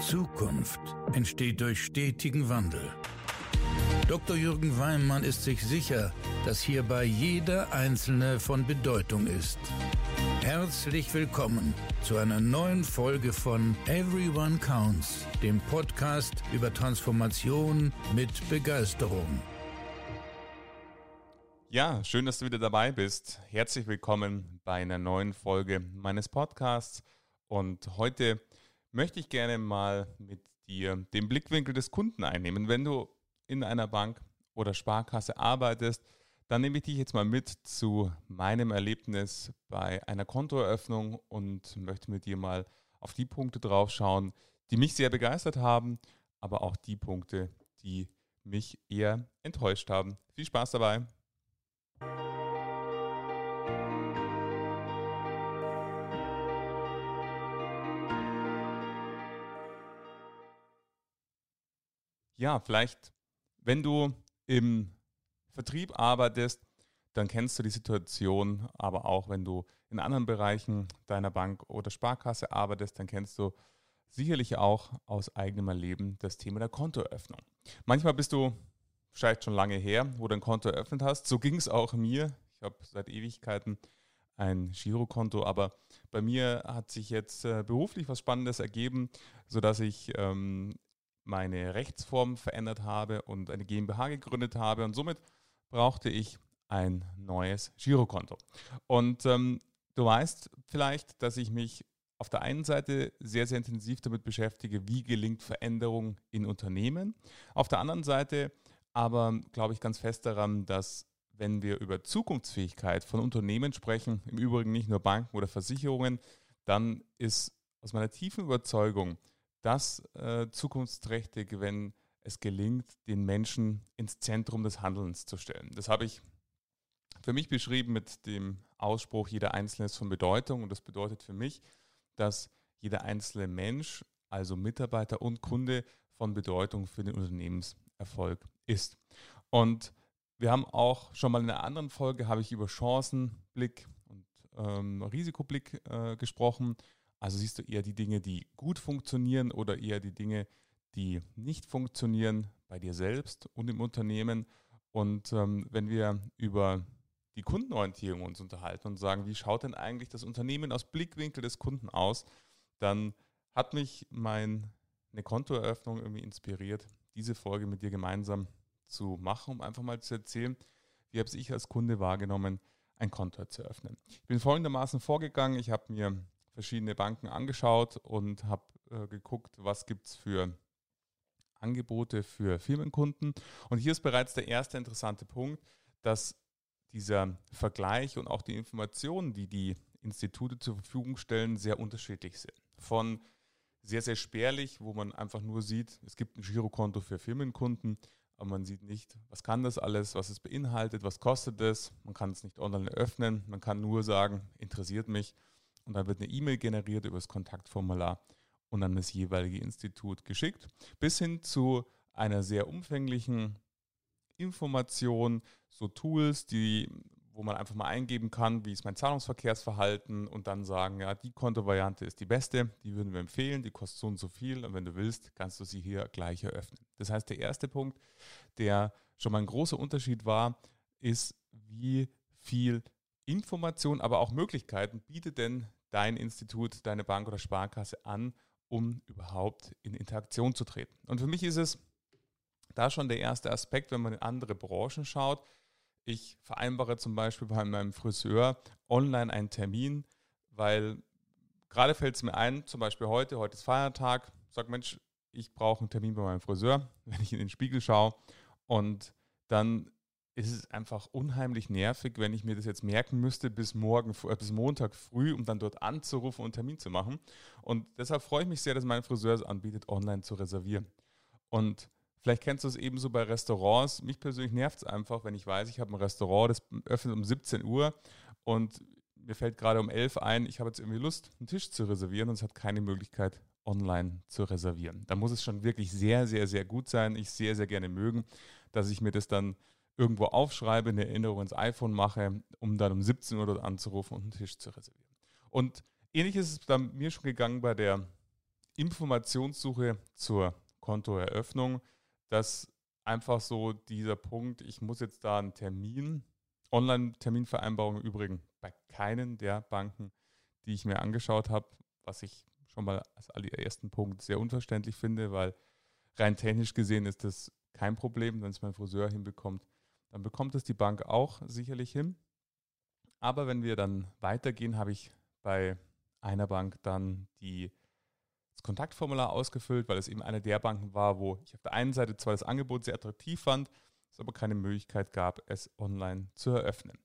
Zukunft entsteht durch stetigen Wandel. Dr. Jürgen Weimann ist sich sicher, dass hierbei jeder Einzelne von Bedeutung ist. Herzlich willkommen zu einer neuen Folge von Everyone Counts, dem Podcast über Transformation mit Begeisterung. Ja, schön, dass du wieder dabei bist. Herzlich willkommen bei einer neuen Folge meines Podcasts. Und heute möchte ich gerne mal mit dir den Blickwinkel des Kunden einnehmen. Wenn du in einer Bank oder Sparkasse arbeitest, dann nehme ich dich jetzt mal mit zu meinem Erlebnis bei einer Kontoeröffnung und möchte mit dir mal auf die Punkte drauf schauen, die mich sehr begeistert haben, aber auch die Punkte, die mich eher enttäuscht haben. Viel Spaß dabei! Ja, vielleicht, wenn du im Vertrieb arbeitest, dann kennst du die Situation, aber auch wenn du in anderen Bereichen deiner Bank oder Sparkasse arbeitest, dann kennst du sicherlich auch aus eigenem Erleben das Thema der Kontoeröffnung. Manchmal bist du vielleicht schon lange her, wo du ein Konto eröffnet hast. So ging es auch mir. Ich habe seit Ewigkeiten ein Girokonto, aber bei mir hat sich jetzt äh, beruflich was Spannendes ergeben, sodass ich ähm, meine Rechtsform verändert habe und eine GmbH gegründet habe und somit brauchte ich ein neues Girokonto. Und ähm, du weißt vielleicht, dass ich mich auf der einen Seite sehr, sehr intensiv damit beschäftige, wie gelingt Veränderung in Unternehmen. Auf der anderen Seite aber glaube ich ganz fest daran, dass wenn wir über Zukunftsfähigkeit von Unternehmen sprechen, im Übrigen nicht nur Banken oder Versicherungen, dann ist aus meiner tiefen Überzeugung das äh, zukunftsträchtig, wenn es gelingt, den Menschen ins Zentrum des Handelns zu stellen. Das habe ich für mich beschrieben mit dem Ausspruch, jeder Einzelne ist von Bedeutung. Und das bedeutet für mich, dass jeder einzelne Mensch, also Mitarbeiter und Kunde, von Bedeutung für den Unternehmenserfolg ist. Und wir haben auch schon mal in einer anderen Folge, habe ich über Chancenblick und ähm, Risikoblick äh, gesprochen. Also siehst du eher die Dinge, die gut funktionieren oder eher die Dinge, die nicht funktionieren bei dir selbst und im Unternehmen. Und ähm, wenn wir über die Kundenorientierung uns unterhalten und sagen, wie schaut denn eigentlich das Unternehmen aus Blickwinkel des Kunden aus, dann hat mich meine Kontoeröffnung irgendwie inspiriert, diese Folge mit dir gemeinsam zu machen, um einfach mal zu erzählen, wie habe ich als Kunde wahrgenommen, ein Konto zu öffnen. Ich bin folgendermaßen vorgegangen, ich habe mir verschiedene Banken angeschaut und habe äh, geguckt, was gibt es für Angebote für Firmenkunden. Und hier ist bereits der erste interessante Punkt, dass dieser Vergleich und auch die Informationen, die die Institute zur Verfügung stellen, sehr unterschiedlich sind. Von sehr, sehr spärlich, wo man einfach nur sieht, es gibt ein Girokonto für Firmenkunden, aber man sieht nicht, was kann das alles, was es beinhaltet, was kostet es. Man kann es nicht online öffnen, man kann nur sagen, interessiert mich und dann wird eine E-Mail generiert über das Kontaktformular und an das jeweilige Institut geschickt, bis hin zu einer sehr umfänglichen Information, so Tools, die, wo man einfach mal eingeben kann, wie ist mein Zahlungsverkehrsverhalten und dann sagen, ja, die Kontovariante ist die beste, die würden wir empfehlen, die kostet so und so viel und wenn du willst, kannst du sie hier gleich eröffnen. Das heißt, der erste Punkt, der schon mal ein großer Unterschied war, ist, wie viel Information, aber auch Möglichkeiten bietet denn dein Institut, deine Bank oder Sparkasse an, um überhaupt in Interaktion zu treten? Und für mich ist es da schon der erste Aspekt, wenn man in andere Branchen schaut. Ich vereinbare zum Beispiel bei meinem Friseur online einen Termin, weil gerade fällt es mir ein, zum Beispiel heute, heute ist Feiertag, sag Mensch, ich brauche einen Termin bei meinem Friseur, wenn ich in den Spiegel schaue und dann ist es einfach unheimlich nervig, wenn ich mir das jetzt merken müsste bis morgen, äh, bis Montag früh, um dann dort anzurufen und einen Termin zu machen. Und deshalb freue ich mich sehr, dass mein Friseur es anbietet, online zu reservieren. Und vielleicht kennst du es ebenso bei Restaurants. Mich persönlich nervt es einfach, wenn ich weiß, ich habe ein Restaurant, das öffnet um 17 Uhr und mir fällt gerade um 11 ein, ich habe jetzt irgendwie Lust, einen Tisch zu reservieren und es hat keine Möglichkeit, online zu reservieren. Da muss es schon wirklich sehr, sehr, sehr gut sein. Ich sehr, sehr gerne mögen, dass ich mir das dann irgendwo aufschreibe, eine Erinnerung ins iPhone mache, um dann um 17 Uhr dort anzurufen und einen Tisch zu reservieren. Und ähnlich ist es bei mir schon gegangen bei der Informationssuche zur Kontoeröffnung, dass einfach so dieser Punkt, ich muss jetzt da einen Termin, Online-Terminvereinbarung übrigens bei keinen der Banken, die ich mir angeschaut habe, was ich schon mal als allerersten Punkt sehr unverständlich finde, weil rein technisch gesehen ist das kein Problem, wenn es mein Friseur hinbekommt, dann bekommt es die Bank auch sicherlich hin. Aber wenn wir dann weitergehen, habe ich bei einer Bank dann die, das Kontaktformular ausgefüllt, weil es eben eine der Banken war, wo ich auf der einen Seite zwar das Angebot sehr attraktiv fand, es aber keine Möglichkeit gab, es online zu eröffnen.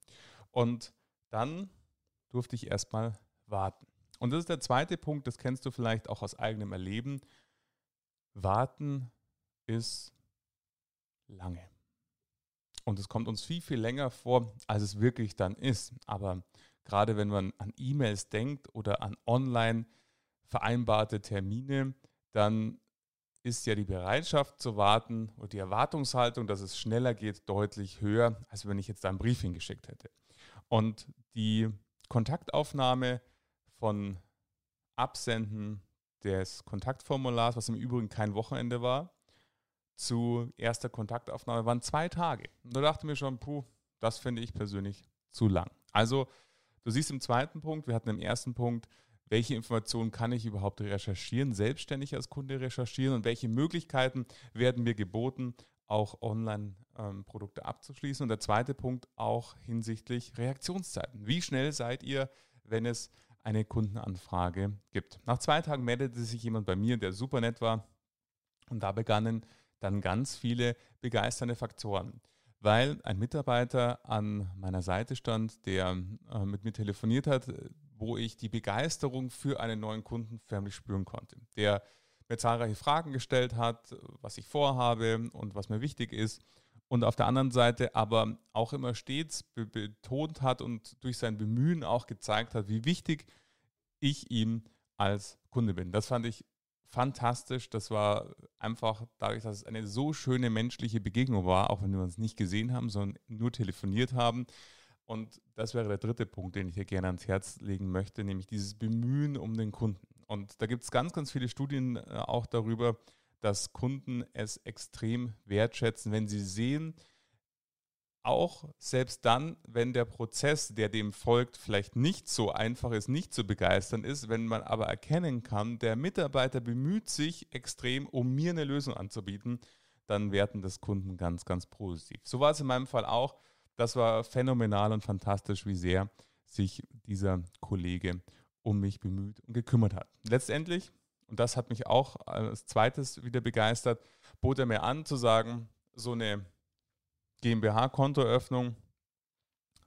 Und dann durfte ich erstmal warten. Und das ist der zweite Punkt, das kennst du vielleicht auch aus eigenem Erleben. Warten ist lange. Und es kommt uns viel, viel länger vor, als es wirklich dann ist. Aber gerade wenn man an E-Mails denkt oder an online vereinbarte Termine, dann ist ja die Bereitschaft zu warten und die Erwartungshaltung, dass es schneller geht, deutlich höher, als wenn ich jetzt da einen Brief hingeschickt hätte. Und die Kontaktaufnahme von Absenden des Kontaktformulars, was im Übrigen kein Wochenende war, zu erster Kontaktaufnahme waren zwei Tage. Und da dachte ich mir schon, puh, das finde ich persönlich zu lang. Also, du siehst im zweiten Punkt, wir hatten im ersten Punkt, welche Informationen kann ich überhaupt recherchieren, selbstständig als Kunde recherchieren und welche Möglichkeiten werden mir geboten, auch Online-Produkte ähm, abzuschließen. Und der zweite Punkt auch hinsichtlich Reaktionszeiten. Wie schnell seid ihr, wenn es eine Kundenanfrage gibt? Nach zwei Tagen meldete sich jemand bei mir, der super nett war. Und da begannen dann ganz viele begeisternde Faktoren weil ein Mitarbeiter an meiner Seite stand, der äh, mit mir telefoniert hat, wo ich die Begeisterung für einen neuen Kunden förmlich spüren konnte. Der mir zahlreiche Fragen gestellt hat, was ich vorhabe und was mir wichtig ist. Und auf der anderen Seite aber auch immer stets be betont hat und durch sein Bemühen auch gezeigt hat, wie wichtig ich ihm als Kunde bin. Das fand ich fantastisch. Das war einfach dadurch, dass es eine so schöne menschliche Begegnung war, auch wenn wir uns nicht gesehen haben, sondern nur telefoniert haben. Und das wäre der dritte Punkt, den ich hier gerne ans Herz legen möchte, nämlich dieses Bemühen um den Kunden. Und da gibt es ganz, ganz viele Studien äh, auch darüber, dass Kunden es extrem wertschätzen, wenn sie sehen, auch selbst dann, wenn der Prozess, der dem folgt, vielleicht nicht so einfach ist, nicht zu begeistern ist, wenn man aber erkennen kann, der Mitarbeiter bemüht sich extrem, um mir eine Lösung anzubieten, dann werten das Kunden ganz, ganz positiv. So war es in meinem Fall auch das war phänomenal und fantastisch, wie sehr sich dieser Kollege um mich bemüht und gekümmert hat. Letztendlich, und das hat mich auch als zweites wieder begeistert, bot er mir an zu sagen, so eine GmbH-Kontoeröffnung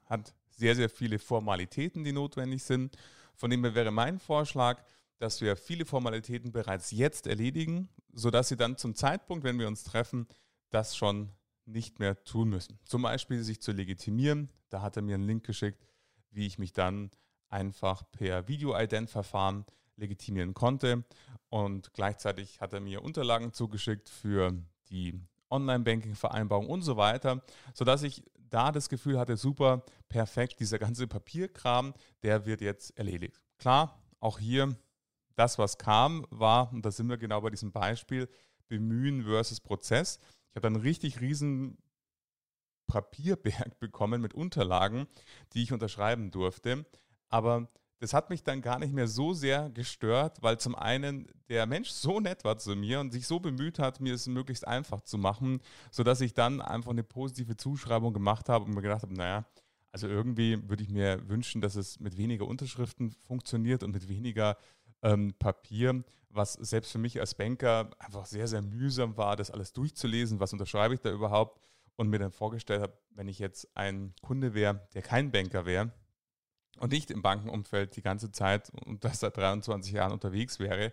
hat sehr, sehr viele Formalitäten, die notwendig sind. Von dem her wäre mein Vorschlag, dass wir viele Formalitäten bereits jetzt erledigen, sodass Sie dann zum Zeitpunkt, wenn wir uns treffen, das schon nicht mehr tun müssen. Zum Beispiel sich zu legitimieren. Da hat er mir einen Link geschickt, wie ich mich dann einfach per Video-Ident-Verfahren legitimieren konnte. Und gleichzeitig hat er mir Unterlagen zugeschickt für die Online-Banking-Vereinbarung und so weiter, sodass ich da das Gefühl hatte, super, perfekt, dieser ganze Papierkram, der wird jetzt erledigt. Klar, auch hier, das, was kam, war, und da sind wir genau bei diesem Beispiel, Bemühen versus Prozess. Ich habe dann richtig riesen Papierberg bekommen mit Unterlagen, die ich unterschreiben durfte. Aber das hat mich dann gar nicht mehr so sehr gestört, weil zum einen der Mensch so nett war zu mir und sich so bemüht hat, mir es möglichst einfach zu machen, sodass ich dann einfach eine positive Zuschreibung gemacht habe und mir gedacht habe, naja, also irgendwie würde ich mir wünschen, dass es mit weniger Unterschriften funktioniert und mit weniger ähm, Papier, was selbst für mich als Banker einfach sehr, sehr mühsam war, das alles durchzulesen. Was unterschreibe ich da überhaupt? Und mir dann vorgestellt habe, wenn ich jetzt ein Kunde wäre, der kein Banker wäre und nicht im Bankenumfeld die ganze Zeit und das seit 23 Jahren unterwegs wäre,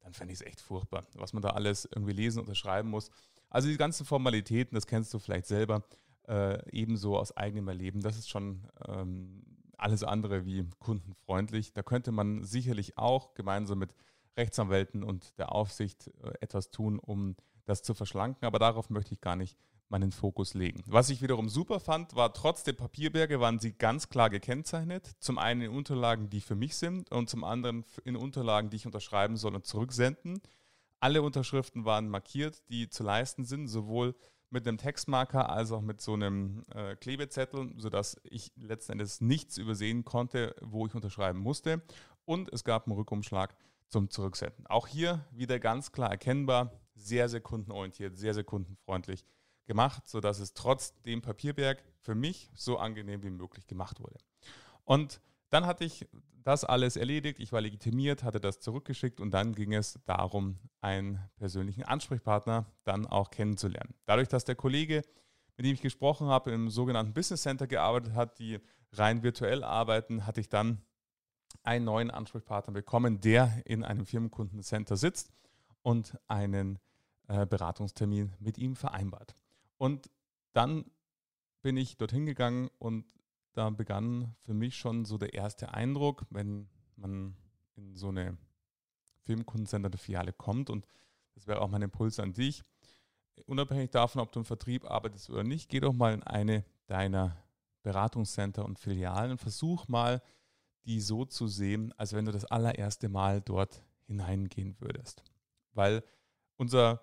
dann fände ich es echt furchtbar, was man da alles irgendwie lesen, und unterschreiben muss. Also die ganzen Formalitäten, das kennst du vielleicht selber, äh, ebenso aus eigenem Erleben, das ist schon ähm, alles andere wie kundenfreundlich. Da könnte man sicherlich auch gemeinsam mit Rechtsanwälten und der Aufsicht äh, etwas tun, um das zu verschlanken. Aber darauf möchte ich gar nicht meinen Fokus legen. Was ich wiederum super fand, war trotz der Papierberge waren sie ganz klar gekennzeichnet. Zum einen in Unterlagen, die für mich sind und zum anderen in Unterlagen, die ich unterschreiben soll und zurücksenden. Alle Unterschriften waren markiert, die zu leisten sind, sowohl mit einem Textmarker als auch mit so einem äh, Klebezettel, sodass ich letzten Endes nichts übersehen konnte, wo ich unterschreiben musste. Und es gab einen Rückumschlag zum Zurücksenden. Auch hier wieder ganz klar erkennbar, sehr, sehr kundenorientiert, sehr, sehr kundenfreundlich gemacht, sodass es trotz dem Papierberg für mich so angenehm wie möglich gemacht wurde. Und dann hatte ich das alles erledigt, ich war legitimiert, hatte das zurückgeschickt und dann ging es darum, einen persönlichen Ansprechpartner dann auch kennenzulernen. Dadurch, dass der Kollege, mit dem ich gesprochen habe, im sogenannten Business Center gearbeitet hat, die rein virtuell arbeiten, hatte ich dann einen neuen Ansprechpartner bekommen, der in einem Firmenkundencenter sitzt und einen äh, Beratungstermin mit ihm vereinbart. Und dann bin ich dorthin gegangen und da begann für mich schon so der erste Eindruck, wenn man in so eine Firmenkundencenter Filiale kommt und das wäre auch mein Impuls an dich. Unabhängig davon, ob du im Vertrieb arbeitest oder nicht, geh doch mal in eine deiner Beratungscenter und Filialen und versuch mal, die so zu sehen, als wenn du das allererste Mal dort hineingehen würdest. Weil unser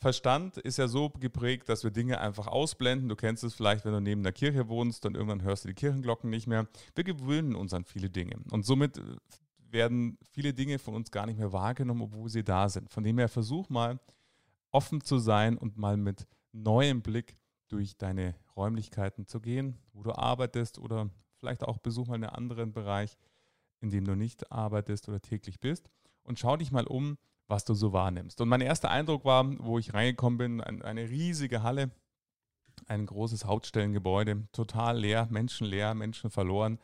Verstand ist ja so geprägt, dass wir Dinge einfach ausblenden. Du kennst es vielleicht, wenn du neben der Kirche wohnst, dann irgendwann hörst du die Kirchenglocken nicht mehr. Wir gewöhnen uns an viele Dinge. Und somit äh, werden viele Dinge von uns gar nicht mehr wahrgenommen, obwohl sie da sind. Von dem her versuch mal offen zu sein und mal mit neuem Blick durch deine Räumlichkeiten zu gehen, wo du arbeitest oder vielleicht auch besuch mal einen anderen Bereich, in dem du nicht arbeitest oder täglich bist und schau dich mal um, was du so wahrnimmst. Und mein erster Eindruck war, wo ich reingekommen bin, ein, eine riesige Halle, ein großes Hauptstellengebäude, total leer, menschenleer, Menschen verloren.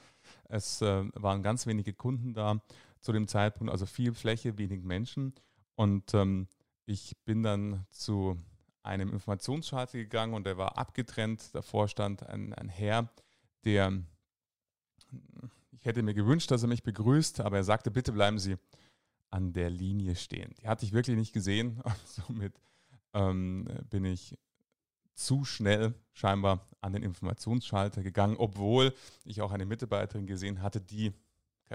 Es äh, waren ganz wenige Kunden da zu dem Zeitpunkt, also viel Fläche, wenig Menschen. Und ähm, ich bin dann zu einem Informationsschalter gegangen und der war abgetrennt. Davor stand ein, ein Herr, der, ich hätte mir gewünscht, dass er mich begrüßt, aber er sagte, bitte bleiben Sie an der Linie stehen. Die hatte ich wirklich nicht gesehen somit ähm, bin ich zu schnell scheinbar an den Informationsschalter gegangen, obwohl ich auch eine Mitarbeiterin gesehen hatte, die,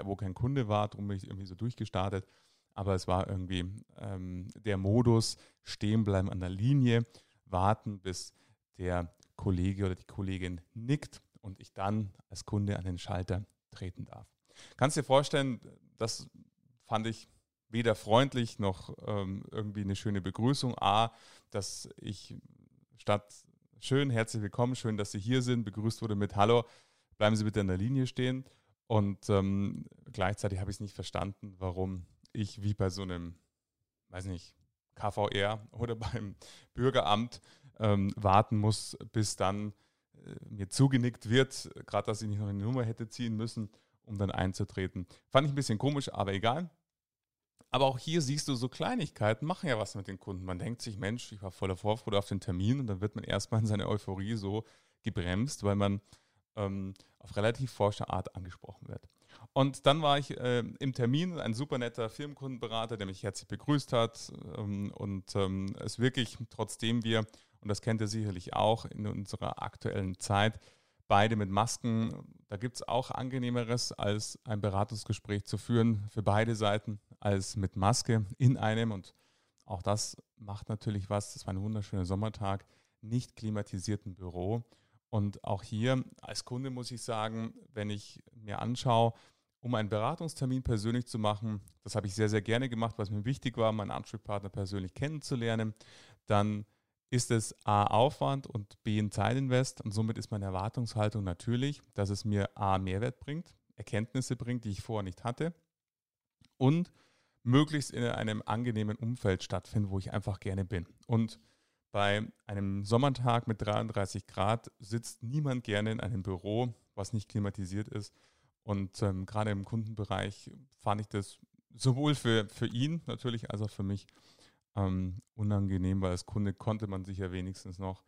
wo kein Kunde war, darum bin ich irgendwie so durchgestartet. Aber es war irgendwie ähm, der Modus, stehen bleiben an der Linie, warten, bis der Kollege oder die Kollegin nickt und ich dann als Kunde an den Schalter treten darf. Kannst dir vorstellen, das fand ich weder freundlich noch ähm, irgendwie eine schöne Begrüßung. A, dass ich statt schön, herzlich willkommen, schön, dass Sie hier sind, begrüßt wurde mit Hallo, bleiben Sie bitte in der Linie stehen. Und ähm, gleichzeitig habe ich es nicht verstanden, warum ich wie bei so einem, weiß nicht, KVR oder beim Bürgeramt ähm, warten muss, bis dann äh, mir zugenickt wird, gerade dass ich nicht noch eine Nummer hätte ziehen müssen, um dann einzutreten. Fand ich ein bisschen komisch, aber egal. Aber auch hier siehst du, so Kleinigkeiten machen ja was mit den Kunden. Man denkt sich, Mensch, ich war voller Vorfreude auf den Termin und dann wird man erstmal in seiner Euphorie so gebremst, weil man ähm, auf relativ forsche Art angesprochen wird. Und dann war ich äh, im Termin, ein super netter Firmenkundenberater, der mich herzlich begrüßt hat ähm, und ähm, es wirklich, trotzdem wir, und das kennt ihr sicherlich auch in unserer aktuellen Zeit, beide mit Masken. Da gibt es auch angenehmeres, als ein Beratungsgespräch zu führen für beide Seiten als mit Maske in einem. Und auch das macht natürlich was. Das war ein wunderschöner Sommertag, nicht klimatisierten Büro. Und auch hier als Kunde muss ich sagen, wenn ich mir anschaue, um einen Beratungstermin persönlich zu machen, das habe ich sehr, sehr gerne gemacht, was mir wichtig war, meinen Ansprechpartner persönlich kennenzulernen, dann ist es A Aufwand und B ein Zeitinvest und somit ist meine Erwartungshaltung natürlich, dass es mir A Mehrwert bringt, Erkenntnisse bringt, die ich vorher nicht hatte und möglichst in einem angenehmen Umfeld stattfinden, wo ich einfach gerne bin. Und bei einem Sommertag mit 33 Grad sitzt niemand gerne in einem Büro, was nicht klimatisiert ist. Und ähm, gerade im Kundenbereich fand ich das sowohl für, für ihn natürlich als auch für mich ähm, unangenehm, weil als Kunde konnte man sich ja wenigstens noch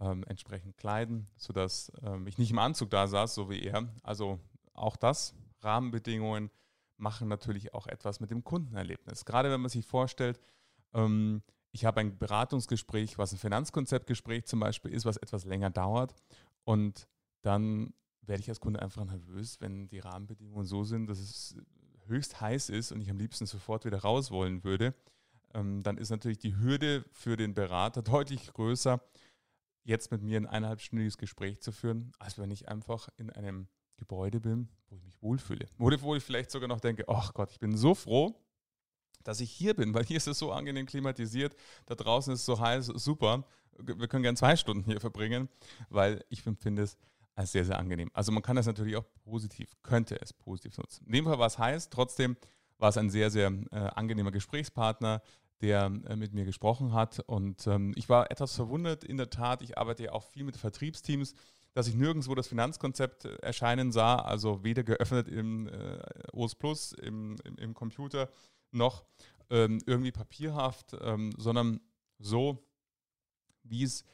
ähm, entsprechend kleiden, sodass ähm, ich nicht im Anzug da saß, so wie er. Also auch das, Rahmenbedingungen, machen natürlich auch etwas mit dem Kundenerlebnis. Gerade wenn man sich vorstellt, ähm, ich habe ein Beratungsgespräch, was ein Finanzkonzeptgespräch zum Beispiel ist, was etwas länger dauert. Und dann werde ich als Kunde einfach nervös, wenn die Rahmenbedingungen so sind, dass es höchst heiß ist und ich am liebsten sofort wieder raus wollen würde. Ähm, dann ist natürlich die Hürde für den Berater deutlich größer, jetzt mit mir ein eineinhalbstündiges Gespräch zu führen, als wenn ich einfach in einem Gebäude bin, wo ich mich wohlfühle. Oder wo ich vielleicht sogar noch denke, ach Gott, ich bin so froh, dass ich hier bin, weil hier ist es so angenehm klimatisiert, da draußen ist es so heiß, super. Wir können gerne zwei Stunden hier verbringen, weil ich empfinde es als sehr, sehr angenehm. Also man kann das natürlich auch positiv, könnte es positiv nutzen. In dem Fall war es heiß, trotzdem war es ein sehr, sehr äh, angenehmer Gesprächspartner, der äh, mit mir gesprochen hat. Und ähm, ich war etwas verwundert, in der Tat, ich arbeite ja auch viel mit Vertriebsteams, dass ich nirgendwo das Finanzkonzept äh, erscheinen sah, also weder geöffnet im äh, OS Plus, im, im, im Computer, noch ähm, irgendwie papierhaft, ähm, sondern so, wie es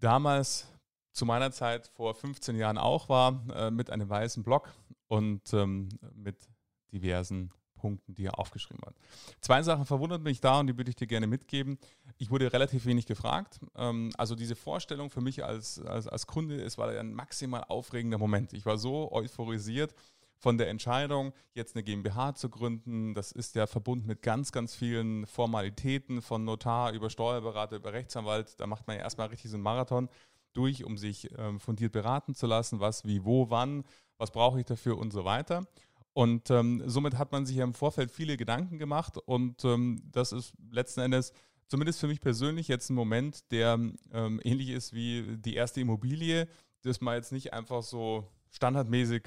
damals zu meiner Zeit vor 15 Jahren auch war, äh, mit einem weißen Block und ähm, mit diversen Punkten, die er aufgeschrieben hat. Zwei Sachen verwundert mich da und die würde ich dir gerne mitgeben. Ich wurde relativ wenig gefragt. Ähm, also diese Vorstellung für mich als, als, als Kunde, es war ein maximal aufregender Moment. Ich war so euphorisiert von der Entscheidung, jetzt eine GmbH zu gründen. Das ist ja verbunden mit ganz, ganz vielen Formalitäten von Notar über Steuerberater, über Rechtsanwalt. Da macht man ja erstmal richtig so einen Marathon durch, um sich ähm, fundiert beraten zu lassen, was, wie, wo, wann, was brauche ich dafür und so weiter. Und ähm, somit hat man sich ja im Vorfeld viele Gedanken gemacht und ähm, das ist letzten Endes zumindest für mich persönlich jetzt ein Moment, der ähm, ähnlich ist wie die erste Immobilie, das man jetzt nicht einfach so standardmäßig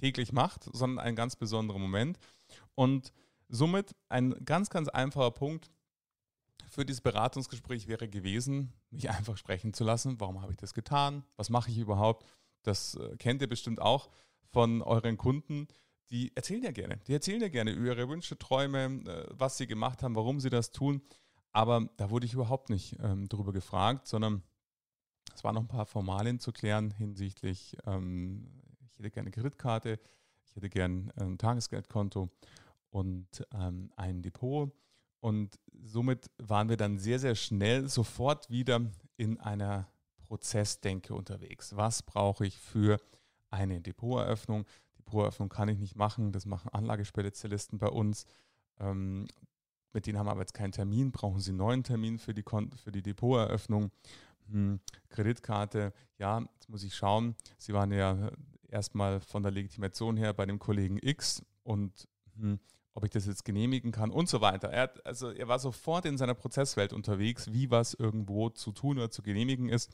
täglich macht, sondern ein ganz besonderer Moment. Und somit ein ganz, ganz einfacher Punkt für dieses Beratungsgespräch wäre gewesen, mich einfach sprechen zu lassen. Warum habe ich das getan? Was mache ich überhaupt? Das äh, kennt ihr bestimmt auch von euren Kunden die erzählen ja gerne. Die erzählen ja gerne über ihre Wünsche, Träume, äh, was sie gemacht haben, warum sie das tun. Aber da wurde ich überhaupt nicht ähm, darüber gefragt, sondern es waren noch ein paar Formalien zu klären hinsichtlich, ähm, ich hätte gerne eine Kreditkarte, ich hätte gerne ein Tagesgeldkonto und ähm, ein Depot. Und somit waren wir dann sehr, sehr schnell sofort wieder in einer Prozessdenke unterwegs. Was brauche ich für eine Depoteröffnung? Depoteröffnung kann ich nicht machen. Das machen Anlagespezialisten bei uns. Ähm, mit denen haben wir aber jetzt keinen Termin. Brauchen Sie einen neuen Termin für die, Kon für die Depoteröffnung? Hm, Kreditkarte, ja, jetzt muss ich schauen. Sie waren ja erstmal von der Legitimation her bei dem Kollegen X und hm, ob ich das jetzt genehmigen kann und so weiter. Er, hat, also er war sofort in seiner Prozesswelt unterwegs, wie was irgendwo zu tun oder zu genehmigen ist,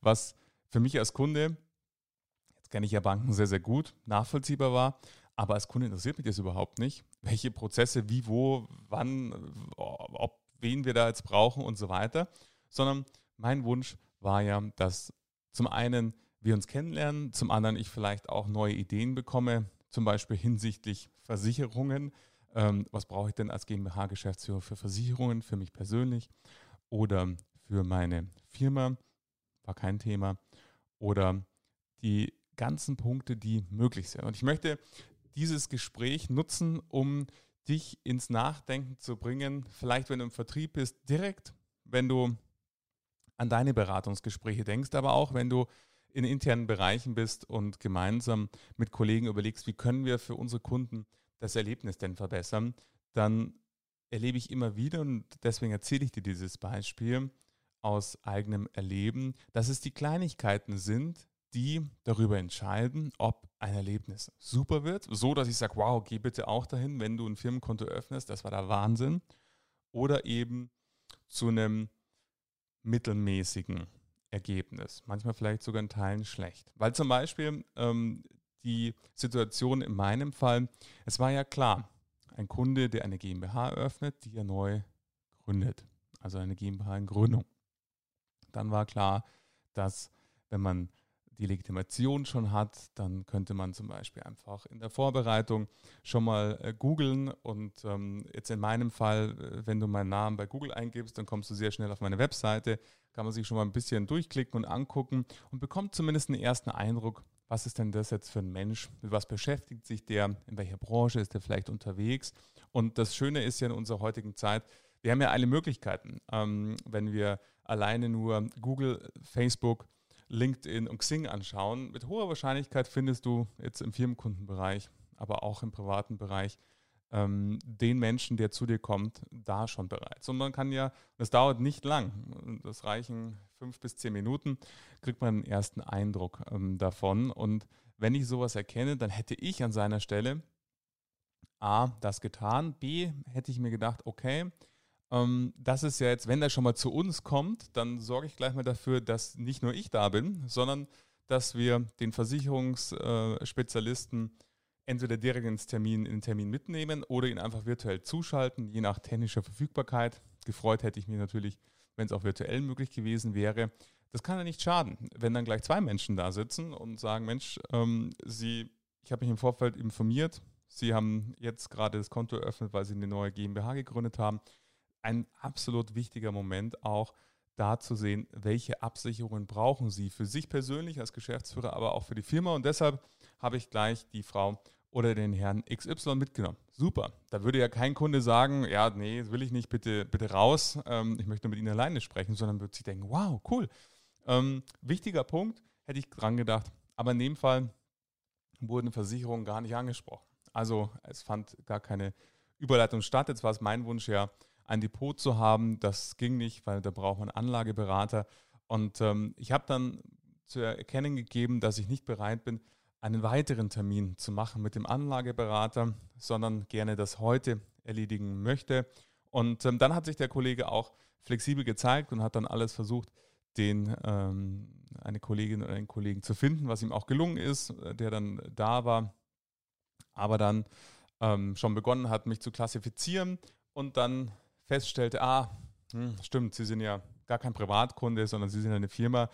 was für mich als Kunde kenne ich ja Banken sehr, sehr gut, nachvollziehbar war. Aber als Kunde interessiert mich das überhaupt nicht, welche Prozesse, wie, wo, wann, ob, wen wir da jetzt brauchen und so weiter. Sondern mein Wunsch war ja, dass zum einen wir uns kennenlernen, zum anderen ich vielleicht auch neue Ideen bekomme, zum Beispiel hinsichtlich Versicherungen. Ähm, was brauche ich denn als GmbH-Geschäftsführer für Versicherungen, für mich persönlich oder für meine Firma? War kein Thema. Oder die ganzen Punkte, die möglich sind. Und ich möchte dieses Gespräch nutzen, um dich ins Nachdenken zu bringen. Vielleicht, wenn du im Vertrieb bist, direkt, wenn du an deine Beratungsgespräche denkst, aber auch wenn du in internen Bereichen bist und gemeinsam mit Kollegen überlegst, wie können wir für unsere Kunden das Erlebnis denn verbessern, dann erlebe ich immer wieder, und deswegen erzähle ich dir dieses Beispiel aus eigenem Erleben, dass es die Kleinigkeiten sind, die darüber entscheiden, ob ein Erlebnis super wird, so dass ich sage, wow, geh bitte auch dahin, wenn du ein Firmenkonto öffnest, das war der Wahnsinn, oder eben zu einem mittelmäßigen Ergebnis, manchmal vielleicht sogar in Teilen schlecht. Weil zum Beispiel ähm, die Situation in meinem Fall, es war ja klar, ein Kunde, der eine GmbH eröffnet, die er neu gründet, also eine GmbH in Gründung. Dann war klar, dass wenn man die Legitimation schon hat, dann könnte man zum Beispiel einfach in der Vorbereitung schon mal äh, googeln. Und ähm, jetzt in meinem Fall, äh, wenn du meinen Namen bei Google eingibst, dann kommst du sehr schnell auf meine Webseite, kann man sich schon mal ein bisschen durchklicken und angucken und bekommt zumindest einen ersten Eindruck, was ist denn das jetzt für ein Mensch, mit was beschäftigt sich der, in welcher Branche ist der vielleicht unterwegs? Und das Schöne ist ja in unserer heutigen Zeit, Wir haben ja alle Möglichkeiten. Ähm, wenn wir alleine nur Google, Facebook, LinkedIn und Xing anschauen, mit hoher Wahrscheinlichkeit findest du jetzt im Firmenkundenbereich, aber auch im privaten Bereich ähm, den Menschen, der zu dir kommt, da schon bereits. Und man kann ja, das dauert nicht lang, das reichen fünf bis zehn Minuten, kriegt man einen ersten Eindruck ähm, davon. Und wenn ich sowas erkenne, dann hätte ich an seiner Stelle A, das getan, B, hätte ich mir gedacht, okay, ähm, das ist ja jetzt, wenn der schon mal zu uns kommt, dann sorge ich gleich mal dafür, dass nicht nur ich da bin, sondern dass wir den Versicherungsspezialisten entweder direkt ins Termin, in den Termin mitnehmen oder ihn einfach virtuell zuschalten, je nach technischer Verfügbarkeit. Gefreut hätte ich mich natürlich, wenn es auch virtuell möglich gewesen wäre. Das kann ja nicht schaden, wenn dann gleich zwei Menschen da sitzen und sagen, Mensch, ähm, Sie, ich habe mich im Vorfeld informiert, Sie haben jetzt gerade das Konto eröffnet, weil Sie eine neue GmbH gegründet haben. Ein absolut wichtiger Moment auch, da zu sehen, welche Absicherungen brauchen Sie für sich persönlich als Geschäftsführer, aber auch für die Firma. Und deshalb habe ich gleich die Frau oder den Herrn XY mitgenommen. Super. Da würde ja kein Kunde sagen, ja, nee, will ich nicht, bitte, bitte raus, ähm, ich möchte mit Ihnen alleine sprechen, sondern würde sich denken, wow, cool. Ähm, wichtiger Punkt, hätte ich dran gedacht. Aber in dem Fall wurden Versicherungen gar nicht angesprochen. Also es fand gar keine Überleitung statt. Jetzt war es mein Wunsch ja, ein Depot zu haben. Das ging nicht, weil da braucht man Anlageberater. Und ähm, ich habe dann zu erkennen gegeben, dass ich nicht bereit bin, einen weiteren Termin zu machen mit dem Anlageberater, sondern gerne das heute erledigen möchte. Und ähm, dann hat sich der Kollege auch flexibel gezeigt und hat dann alles versucht, den ähm, eine Kollegin oder einen Kollegen zu finden, was ihm auch gelungen ist, äh, der dann da war, aber dann ähm, schon begonnen hat, mich zu klassifizieren und dann feststellte, ah, hm, stimmt, Sie sind ja gar kein Privatkunde, sondern Sie sind eine Firma,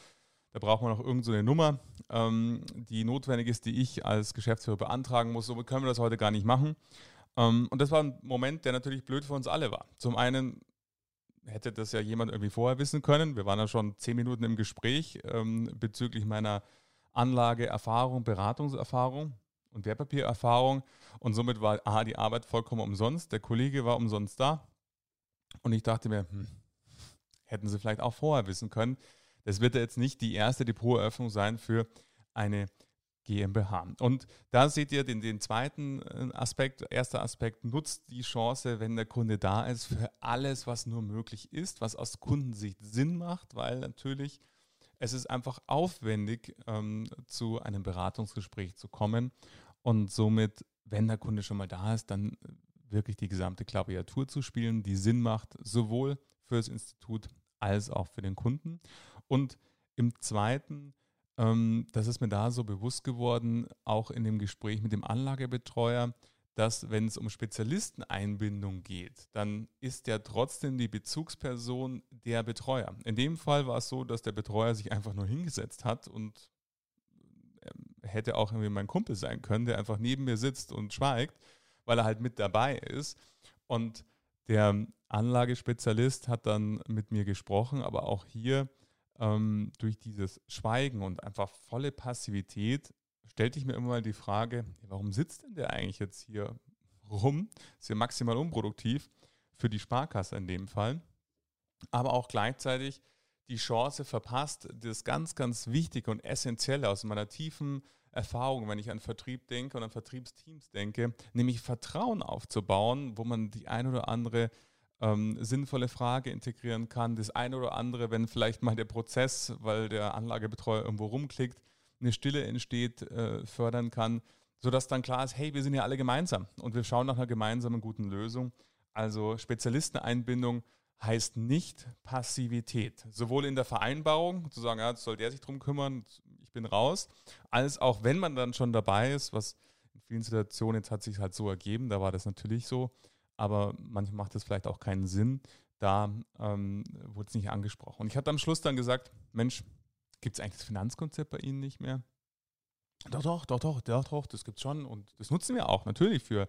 da braucht man noch irgendeine so Nummer, ähm, die notwendig ist, die ich als Geschäftsführer beantragen muss. Somit können wir das heute gar nicht machen. Ähm, und das war ein Moment, der natürlich blöd für uns alle war. Zum einen hätte das ja jemand irgendwie vorher wissen können. Wir waren ja schon zehn Minuten im Gespräch ähm, bezüglich meiner Anlageerfahrung, Beratungserfahrung und Wertpapiererfahrung. Und somit war A, die Arbeit vollkommen umsonst. Der Kollege war umsonst da. Und ich dachte mir, hm, hätten sie vielleicht auch vorher wissen können. Das wird jetzt nicht die erste Depoteröffnung sein für eine GmbH. Und da seht ihr den, den zweiten äh, Aspekt. Erster Aspekt, nutzt die Chance, wenn der Kunde da ist, für alles, was nur möglich ist, was aus Kundensicht Sinn macht, weil natürlich es ist einfach aufwendig, ähm, zu einem Beratungsgespräch zu kommen. Und somit, wenn der Kunde schon mal da ist, dann wirklich die gesamte Klaviatur zu spielen, die Sinn macht, sowohl für das Institut als auch für den Kunden. Und im zweiten, ähm, das ist mir da so bewusst geworden, auch in dem Gespräch mit dem Anlagebetreuer, dass wenn es um Spezialisteneinbindung geht, dann ist ja trotzdem die Bezugsperson der Betreuer. In dem Fall war es so, dass der Betreuer sich einfach nur hingesetzt hat und ähm, hätte auch irgendwie mein Kumpel sein können, der einfach neben mir sitzt und schweigt, weil er halt mit dabei ist. Und der Anlagespezialist hat dann mit mir gesprochen, aber auch hier ähm, durch dieses Schweigen und einfach volle Passivität stellte ich mir immer mal die Frage, warum sitzt denn der eigentlich jetzt hier rum? Ist ja maximal unproduktiv für die Sparkasse in dem Fall. Aber auch gleichzeitig die Chance verpasst, das ganz, ganz Wichtige und Essentielle aus meiner tiefen Erfahrung, wenn ich an Vertrieb denke und an Vertriebsteams denke, nämlich Vertrauen aufzubauen, wo man die ein oder andere ähm, sinnvolle Frage integrieren kann. Das eine oder andere, wenn vielleicht mal der Prozess, weil der Anlagebetreuer irgendwo rumklickt, eine Stille entsteht, äh, fördern kann, sodass dann klar ist, hey, wir sind ja alle gemeinsam und wir schauen nach einer gemeinsamen guten Lösung. Also Spezialisteneinbindung heißt nicht Passivität. Sowohl in der Vereinbarung, zu sagen, ja, soll der sich drum kümmern, bin raus, als auch wenn man dann schon dabei ist, was in vielen Situationen jetzt hat sich halt so ergeben, da war das natürlich so, aber manchmal macht es vielleicht auch keinen Sinn. Da ähm, wurde es nicht angesprochen. Und ich hatte am Schluss dann gesagt, Mensch, gibt es eigentlich das Finanzkonzept bei Ihnen nicht mehr? Doch, doch, doch, doch, doch, doch, das gibt es schon. Und das nutzen wir auch natürlich für,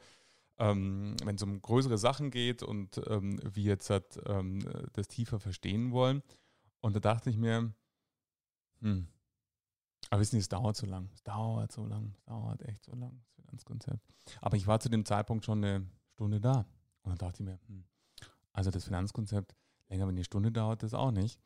ähm, wenn es um größere Sachen geht und ähm, wir jetzt halt, ähm, das tiefer verstehen wollen. Und da dachte ich mir, hm, aber wissen Sie, es dauert so lang. Es dauert so lang. Es dauert echt so lang, das Finanzkonzept. Aber ich war zu dem Zeitpunkt schon eine Stunde da. Und dann dachte ich mir, hm, Also das Finanzkonzept länger wenn eine Stunde dauert das auch nicht.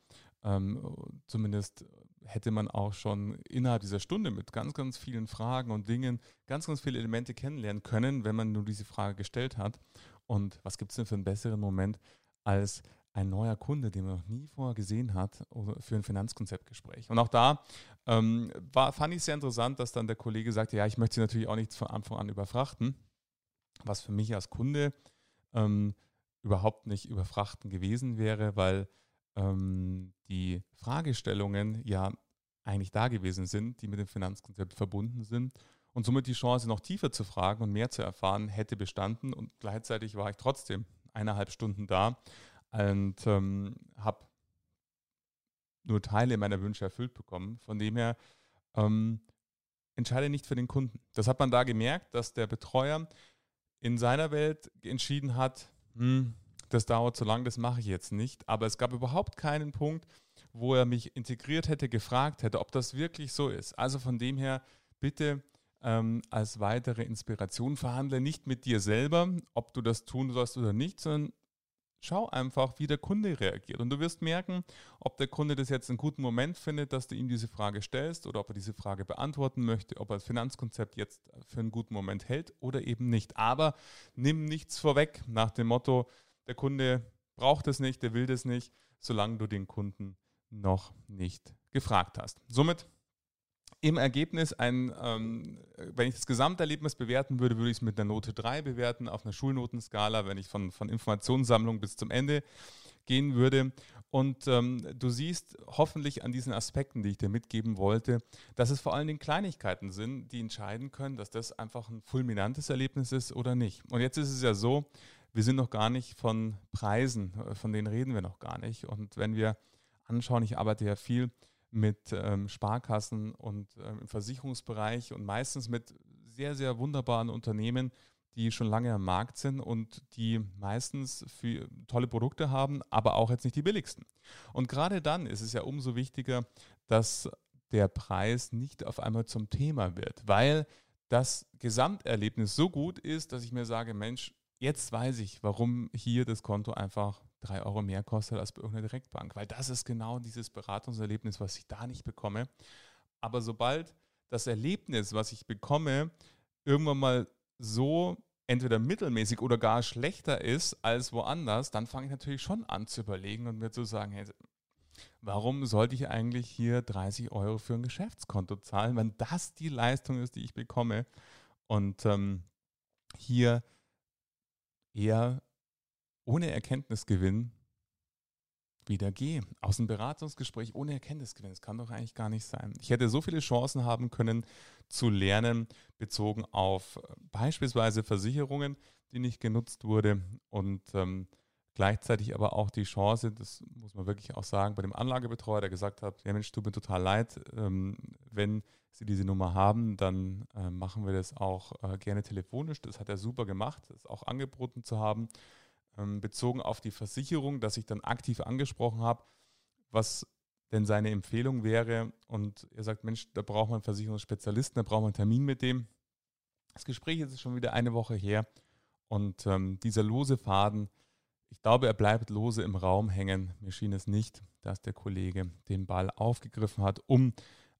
Ähm, zumindest hätte man auch schon innerhalb dieser Stunde mit ganz, ganz vielen Fragen und Dingen ganz, ganz viele Elemente kennenlernen können, wenn man nur diese Frage gestellt hat. Und was gibt es denn für einen besseren Moment als ein neuer Kunde, den man noch nie vorher gesehen hat, für ein Finanzkonzeptgespräch. Und auch da ähm, war, fand ich sehr interessant, dass dann der Kollege sagte, ja, ich möchte Sie natürlich auch nicht von Anfang an überfrachten, was für mich als Kunde ähm, überhaupt nicht überfrachten gewesen wäre, weil ähm, die Fragestellungen ja eigentlich da gewesen sind, die mit dem Finanzkonzept verbunden sind und somit die Chance, noch tiefer zu fragen und mehr zu erfahren, hätte bestanden und gleichzeitig war ich trotzdem eineinhalb Stunden da und ähm, habe nur Teile meiner Wünsche erfüllt bekommen. Von dem her ähm, entscheide nicht für den Kunden. Das hat man da gemerkt, dass der Betreuer in seiner Welt entschieden hat, hm, das dauert zu lang, das mache ich jetzt nicht. Aber es gab überhaupt keinen Punkt, wo er mich integriert hätte, gefragt hätte, ob das wirklich so ist. Also von dem her, bitte ähm, als weitere Inspiration verhandle nicht mit dir selber, ob du das tun sollst oder nicht, sondern schau einfach, wie der Kunde reagiert. Und du wirst merken, ob der Kunde das jetzt einen guten Moment findet, dass du ihm diese Frage stellst oder ob er diese Frage beantworten möchte, ob er das Finanzkonzept jetzt für einen guten Moment hält oder eben nicht. Aber nimm nichts vorweg nach dem Motto, der Kunde braucht es nicht, der will das nicht, solange du den Kunden noch nicht gefragt hast. Somit im Ergebnis ein, ähm, wenn ich das Gesamterlebnis bewerten würde, würde ich es mit einer Note 3 bewerten auf einer Schulnotenskala, wenn ich von, von Informationssammlung bis zum Ende gehen würde. Und ähm, du siehst hoffentlich an diesen Aspekten, die ich dir mitgeben wollte, dass es vor allen Dingen Kleinigkeiten sind, die entscheiden können, dass das einfach ein fulminantes Erlebnis ist oder nicht. Und jetzt ist es ja so, wir sind noch gar nicht von Preisen, äh, von denen reden wir noch gar nicht. Und wenn wir anschauen, ich arbeite ja viel mit ähm, Sparkassen und ähm, im Versicherungsbereich und meistens mit sehr, sehr wunderbaren Unternehmen, die schon lange am Markt sind und die meistens für tolle Produkte haben, aber auch jetzt nicht die billigsten. Und gerade dann ist es ja umso wichtiger, dass der Preis nicht auf einmal zum Thema wird, weil das Gesamterlebnis so gut ist, dass ich mir sage, Mensch, jetzt weiß ich, warum hier das Konto einfach drei Euro mehr kostet als bei irgendeiner Direktbank, weil das ist genau dieses Beratungserlebnis, was ich da nicht bekomme. Aber sobald das Erlebnis, was ich bekomme, irgendwann mal so entweder mittelmäßig oder gar schlechter ist als woanders, dann fange ich natürlich schon an zu überlegen und mir zu sagen, hey, warum sollte ich eigentlich hier 30 Euro für ein Geschäftskonto zahlen, wenn das die Leistung ist, die ich bekomme? Und ähm, hier eher ohne Erkenntnisgewinn wieder gehe. Aus dem Beratungsgespräch ohne Erkenntnisgewinn. Das kann doch eigentlich gar nicht sein. Ich hätte so viele Chancen haben können zu lernen, bezogen auf äh, beispielsweise Versicherungen, die nicht genutzt wurde und ähm, gleichzeitig aber auch die Chance, das muss man wirklich auch sagen, bei dem Anlagebetreuer, der gesagt hat, ja Mensch, tut mir total leid, ähm, wenn Sie diese Nummer haben, dann äh, machen wir das auch äh, gerne telefonisch. Das hat er super gemacht, das auch angeboten zu haben ähm, bezogen auf die Versicherung, dass ich dann aktiv angesprochen habe, was denn seine Empfehlung wäre. Und er sagt, Mensch, da braucht man einen Versicherungsspezialisten, da braucht man einen Termin mit dem. Das Gespräch ist schon wieder eine Woche her. Und ähm, dieser lose Faden, ich glaube, er bleibt lose im Raum hängen. Mir schien es nicht, dass der Kollege den Ball aufgegriffen hat, um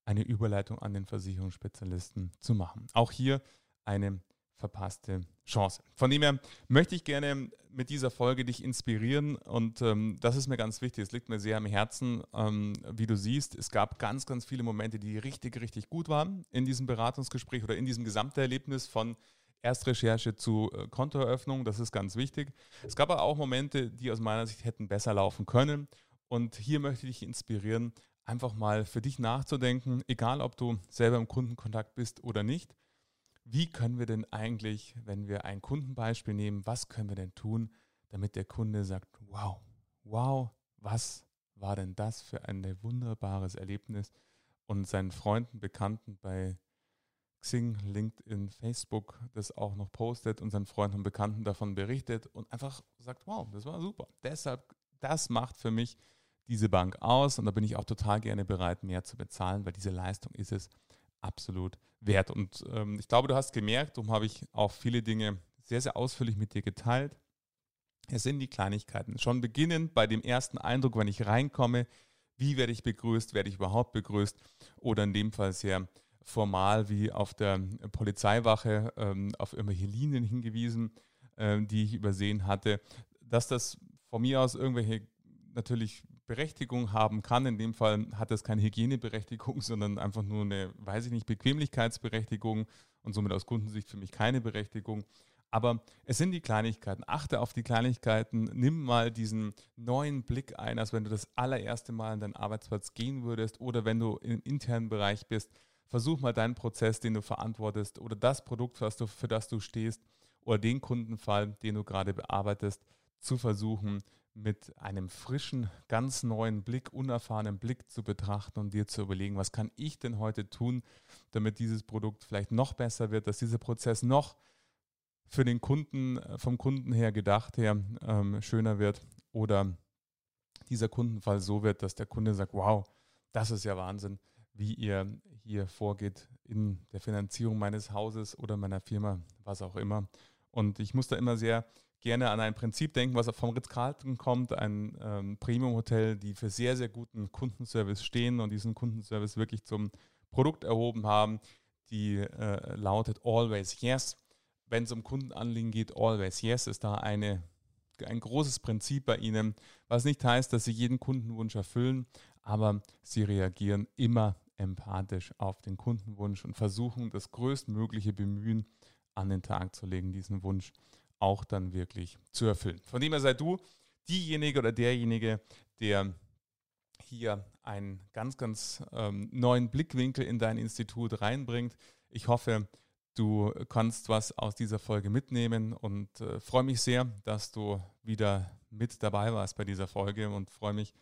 eine Überleitung an den Versicherungsspezialisten zu machen. Auch hier eine verpasste Chance. Von dem her möchte ich gerne mit dieser Folge dich inspirieren und ähm, das ist mir ganz wichtig. Es liegt mir sehr am Herzen. Ähm, wie du siehst, es gab ganz, ganz viele Momente, die richtig, richtig gut waren in diesem Beratungsgespräch oder in diesem Gesamterlebnis von Erstrecherche zu äh, Kontoeröffnung. Das ist ganz wichtig. Es gab aber auch Momente, die aus meiner Sicht hätten besser laufen können. Und hier möchte ich dich inspirieren, einfach mal für dich nachzudenken, egal ob du selber im Kundenkontakt bist oder nicht wie können wir denn eigentlich, wenn wir ein Kundenbeispiel nehmen, was können wir denn tun, damit der Kunde sagt, wow, wow, was war denn das für ein wunderbares Erlebnis und seinen Freunden, Bekannten bei Xing, LinkedIn, Facebook das auch noch postet und seinen Freunden und Bekannten davon berichtet und einfach sagt, wow, das war super. Deshalb, das macht für mich diese Bank aus und da bin ich auch total gerne bereit, mehr zu bezahlen, weil diese Leistung ist es, absolut wert. Und ähm, ich glaube, du hast gemerkt, darum habe ich auch viele Dinge sehr, sehr ausführlich mit dir geteilt. Es sind die Kleinigkeiten. Schon beginnend bei dem ersten Eindruck, wenn ich reinkomme, wie werde ich begrüßt, werde ich überhaupt begrüßt oder in dem Fall sehr formal wie auf der Polizeiwache ähm, auf irgendwelche Linien hingewiesen, ähm, die ich übersehen hatte, dass das von mir aus irgendwelche natürlich Berechtigung haben kann. In dem Fall hat das keine Hygieneberechtigung, sondern einfach nur eine, weiß ich nicht, Bequemlichkeitsberechtigung und somit aus Kundensicht für mich keine Berechtigung. Aber es sind die Kleinigkeiten. Achte auf die Kleinigkeiten. Nimm mal diesen neuen Blick ein, als wenn du das allererste Mal an deinen Arbeitsplatz gehen würdest oder wenn du im internen Bereich bist. Versuch mal deinen Prozess, den du verantwortest oder das Produkt, du, für das du stehst oder den Kundenfall, den du gerade bearbeitest, zu versuchen, mit einem frischen, ganz neuen Blick, unerfahrenen Blick zu betrachten und dir zu überlegen, was kann ich denn heute tun, damit dieses Produkt vielleicht noch besser wird, dass dieser Prozess noch für den Kunden, vom Kunden her gedacht her ähm, schöner wird oder dieser Kundenfall so wird, dass der Kunde sagt, wow, das ist ja Wahnsinn, wie ihr hier vorgeht in der Finanzierung meines Hauses oder meiner Firma, was auch immer. Und ich muss da immer sehr gerne an ein Prinzip denken, was vom Ritz-Carlton kommt, ein ähm, Premium-Hotel, die für sehr, sehr guten Kundenservice stehen und diesen Kundenservice wirklich zum Produkt erhoben haben, die äh, lautet Always Yes. Wenn es um Kundenanliegen geht, Always Yes ist da eine, ein großes Prinzip bei ihnen, was nicht heißt, dass sie jeden Kundenwunsch erfüllen, aber sie reagieren immer empathisch auf den Kundenwunsch und versuchen das größtmögliche Bemühen an den Tag zu legen, diesen Wunsch auch dann wirklich zu erfüllen. Von dem her sei du diejenige oder derjenige, der hier einen ganz, ganz ähm, neuen Blickwinkel in dein Institut reinbringt. Ich hoffe, du kannst was aus dieser Folge mitnehmen und äh, freue mich sehr, dass du wieder mit dabei warst bei dieser Folge und freue mich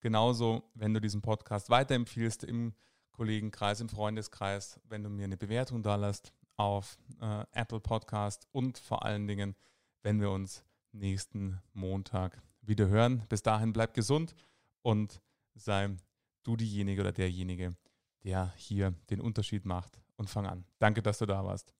genauso, wenn du diesen Podcast weiterempfiehlst im Kollegenkreis, im Freundeskreis, wenn du mir eine Bewertung da lässt auf äh, Apple Podcast und vor allen Dingen, wenn wir uns nächsten Montag wieder hören. Bis dahin bleib gesund und sei du diejenige oder derjenige, der hier den Unterschied macht und fang an. Danke, dass du da warst.